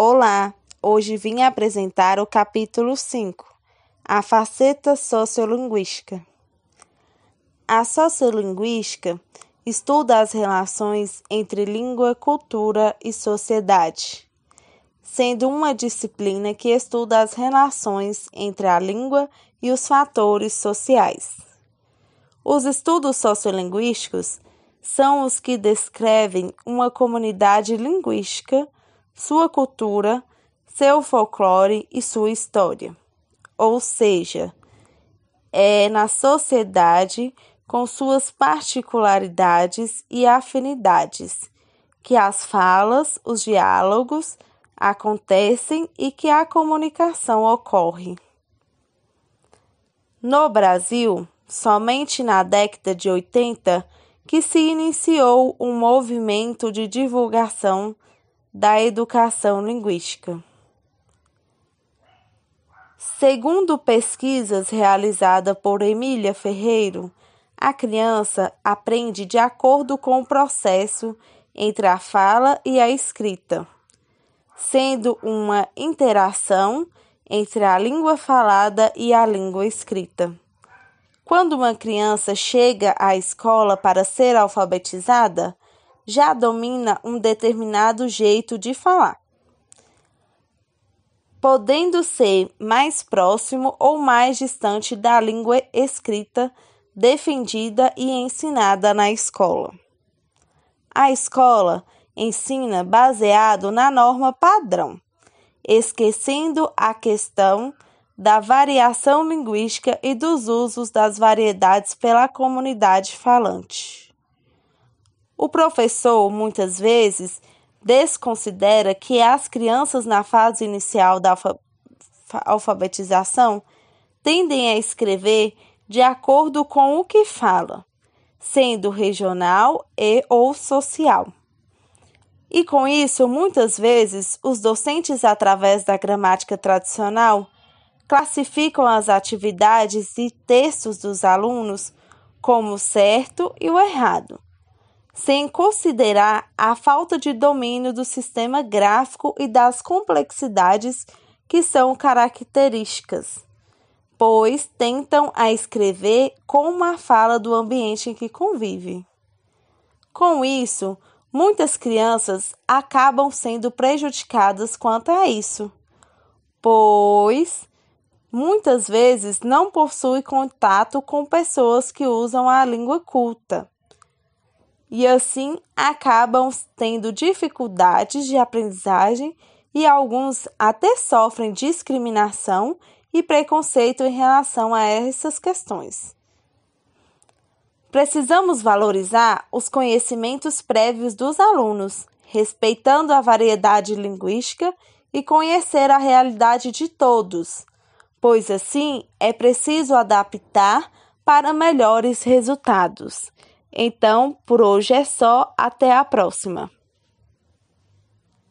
Olá, hoje vim apresentar o capítulo 5, a faceta sociolinguística. A sociolinguística estuda as relações entre língua, cultura e sociedade, sendo uma disciplina que estuda as relações entre a língua e os fatores sociais. Os estudos sociolinguísticos são os que descrevem uma comunidade linguística sua cultura, seu folclore e sua história. Ou seja, é na sociedade com suas particularidades e afinidades que as falas, os diálogos acontecem e que a comunicação ocorre. No Brasil, somente na década de 80 que se iniciou um movimento de divulgação da educação linguística. Segundo pesquisas realizadas por Emília Ferreiro, a criança aprende de acordo com o processo entre a fala e a escrita, sendo uma interação entre a língua falada e a língua escrita. Quando uma criança chega à escola para ser alfabetizada, já domina um determinado jeito de falar, podendo ser mais próximo ou mais distante da língua escrita defendida e ensinada na escola. A escola ensina baseado na norma padrão, esquecendo a questão da variação linguística e dos usos das variedades pela comunidade falante. O professor, muitas vezes, desconsidera que as crianças na fase inicial da alfabetização tendem a escrever de acordo com o que fala, sendo regional e ou social. E com isso, muitas vezes, os docentes, através da gramática tradicional, classificam as atividades e textos dos alunos como o certo e o errado, sem considerar a falta de domínio do sistema gráfico e das complexidades que são características, pois tentam a escrever como a fala do ambiente em que convive. Com isso, muitas crianças acabam sendo prejudicadas quanto a isso, pois muitas vezes não possuem contato com pessoas que usam a língua culta e assim acabam tendo dificuldades de aprendizagem e alguns até sofrem discriminação e preconceito em relação a essas questões. Precisamos valorizar os conhecimentos prévios dos alunos, respeitando a variedade linguística e conhecer a realidade de todos, pois assim é preciso adaptar para melhores resultados. Então, por hoje é só. Até a próxima!